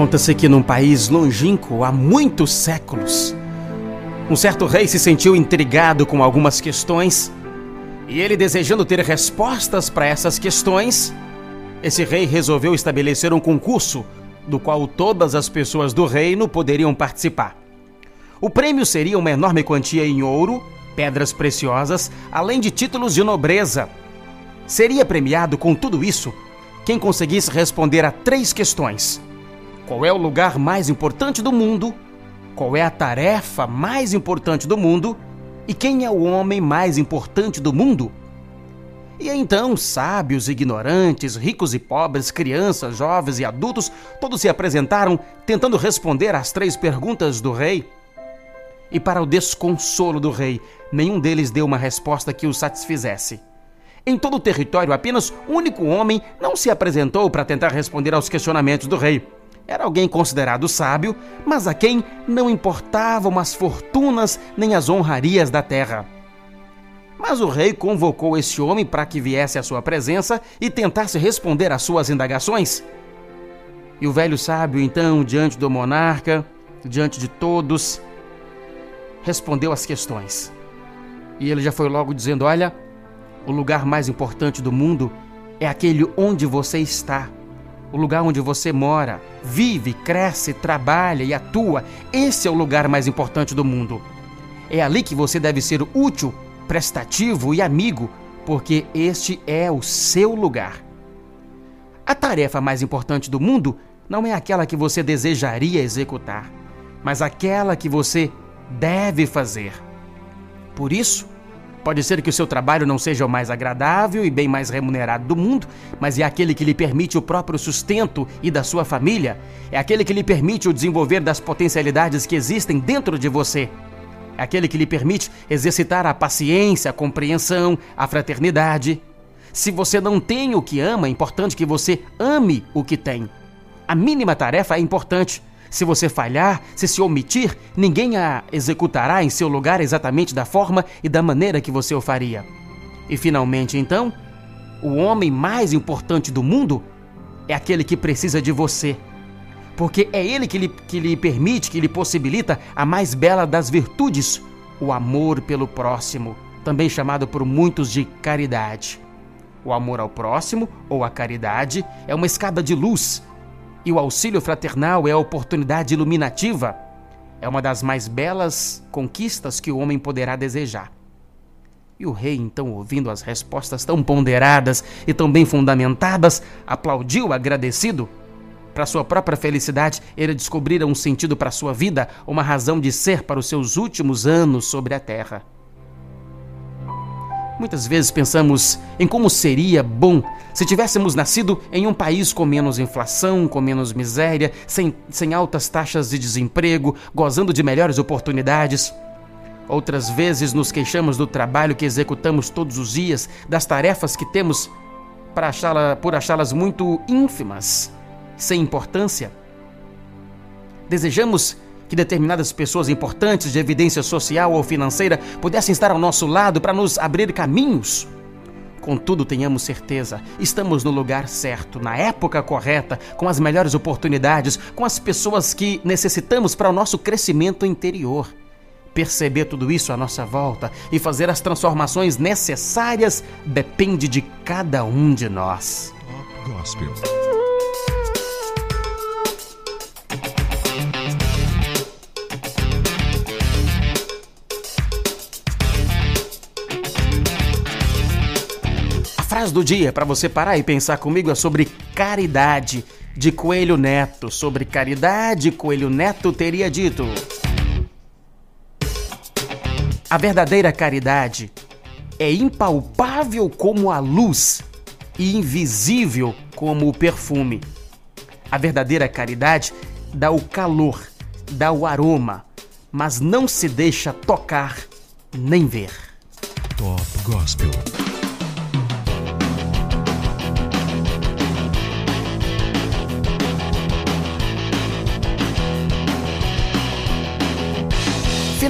Conta-se que num país longínquo há muitos séculos, um certo rei se sentiu intrigado com algumas questões e ele, desejando ter respostas para essas questões, esse rei resolveu estabelecer um concurso do qual todas as pessoas do reino poderiam participar. O prêmio seria uma enorme quantia em ouro, pedras preciosas, além de títulos de nobreza. Seria premiado com tudo isso quem conseguisse responder a três questões qual é o lugar mais importante do mundo? Qual é a tarefa mais importante do mundo? E quem é o homem mais importante do mundo? E então, sábios ignorantes, ricos e pobres, crianças, jovens e adultos, todos se apresentaram tentando responder às três perguntas do rei. E para o desconsolo do rei, nenhum deles deu uma resposta que o satisfizesse. Em todo o território, apenas um único homem não se apresentou para tentar responder aos questionamentos do rei. Era alguém considerado sábio, mas a quem não importavam as fortunas nem as honrarias da terra. Mas o rei convocou esse homem para que viesse à sua presença e tentasse responder às suas indagações. E o velho sábio, então, diante do monarca, diante de todos, respondeu as questões. E ele já foi logo dizendo: Olha, o lugar mais importante do mundo é aquele onde você está o lugar onde você mora, vive, cresce, trabalha e atua. Esse é o lugar mais importante do mundo. É ali que você deve ser útil, prestativo e amigo, porque este é o seu lugar. A tarefa mais importante do mundo não é aquela que você desejaria executar, mas aquela que você deve fazer. Por isso, Pode ser que o seu trabalho não seja o mais agradável e bem mais remunerado do mundo, mas é aquele que lhe permite o próprio sustento e da sua família. É aquele que lhe permite o desenvolver das potencialidades que existem dentro de você. É aquele que lhe permite exercitar a paciência, a compreensão, a fraternidade. Se você não tem o que ama, é importante que você ame o que tem. A mínima tarefa é importante, se você falhar, se se omitir, ninguém a executará em seu lugar exatamente da forma e da maneira que você o faria. E finalmente, então, o homem mais importante do mundo é aquele que precisa de você. Porque é ele que lhe, que lhe permite, que lhe possibilita a mais bela das virtudes, o amor pelo próximo, também chamado por muitos de caridade. O amor ao próximo, ou a caridade, é uma escada de luz e o auxílio fraternal é a oportunidade iluminativa. É uma das mais belas conquistas que o homem poderá desejar. E o rei, então, ouvindo as respostas tão ponderadas e tão bem fundamentadas, aplaudiu agradecido. Para sua própria felicidade, ele descobrira um sentido para sua vida, uma razão de ser para os seus últimos anos sobre a terra. Muitas vezes pensamos em como seria bom se tivéssemos nascido em um país com menos inflação, com menos miséria, sem, sem altas taxas de desemprego, gozando de melhores oportunidades. Outras vezes nos queixamos do trabalho que executamos todos os dias, das tarefas que temos para achá por achá-las muito ínfimas, sem importância. Desejamos que determinadas pessoas importantes de evidência social ou financeira pudessem estar ao nosso lado para nos abrir caminhos. Contudo, tenhamos certeza, estamos no lugar certo, na época correta, com as melhores oportunidades, com as pessoas que necessitamos para o nosso crescimento interior. Perceber tudo isso à nossa volta e fazer as transformações necessárias depende de cada um de nós. Gospel. Frase do dia para você parar e pensar comigo é sobre caridade de Coelho Neto. Sobre caridade, Coelho Neto teria dito: A verdadeira caridade é impalpável como a luz e invisível como o perfume. A verdadeira caridade dá o calor, dá o aroma, mas não se deixa tocar nem ver. Top Gospel.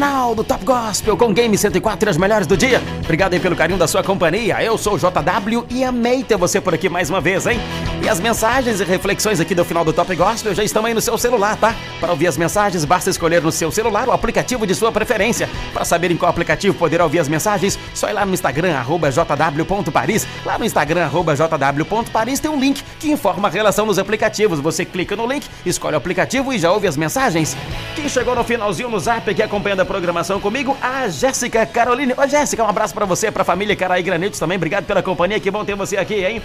Final do Top Gospel com Game 104 e as melhores do dia. Obrigado aí pelo carinho da sua companhia. Eu sou o JW e amei ter você por aqui mais uma vez, hein? E as mensagens e reflexões aqui do final do Top Gospel já estão aí no seu celular, tá? Para ouvir as mensagens, basta escolher no seu celular o aplicativo de sua preferência. Para saber em qual aplicativo poder ouvir as mensagens, só ir lá no Instagram, jw.paris. Lá no Instagram, jw.paris, tem um link que informa a relação nos aplicativos. Você clica no link, escolhe o aplicativo e já ouve as mensagens. Quem chegou no finalzinho no zap aqui acompanhando a programação comigo, a Jéssica Caroline. Ô Jéssica, um abraço para você, pra família Caraí Granitos também. Obrigado pela companhia, que bom ter você aqui, hein?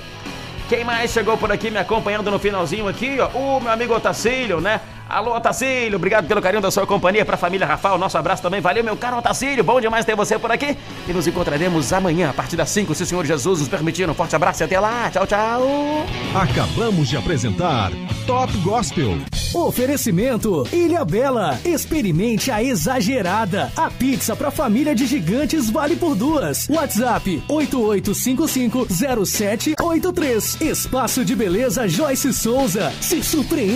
Quem mais chegou por aqui me acompanhando no finalzinho aqui, ó? O meu amigo Otacílio, né? Alô, Otacílio, obrigado pelo carinho da sua companhia pra família Rafael. Nosso abraço também. Valeu, meu caro Otacílio. Bom demais ter você por aqui. E nos encontraremos amanhã, a partir das 5, se o Senhor Jesus nos permitir. Um forte abraço e até lá. Tchau, tchau. Acabamos de apresentar Top Gospel. Oferecimento Ilha Bela. Experimente a exagerada. A pizza pra família de gigantes vale por duas. WhatsApp 88550783. Espaço de beleza Joyce Souza. Se surpreende.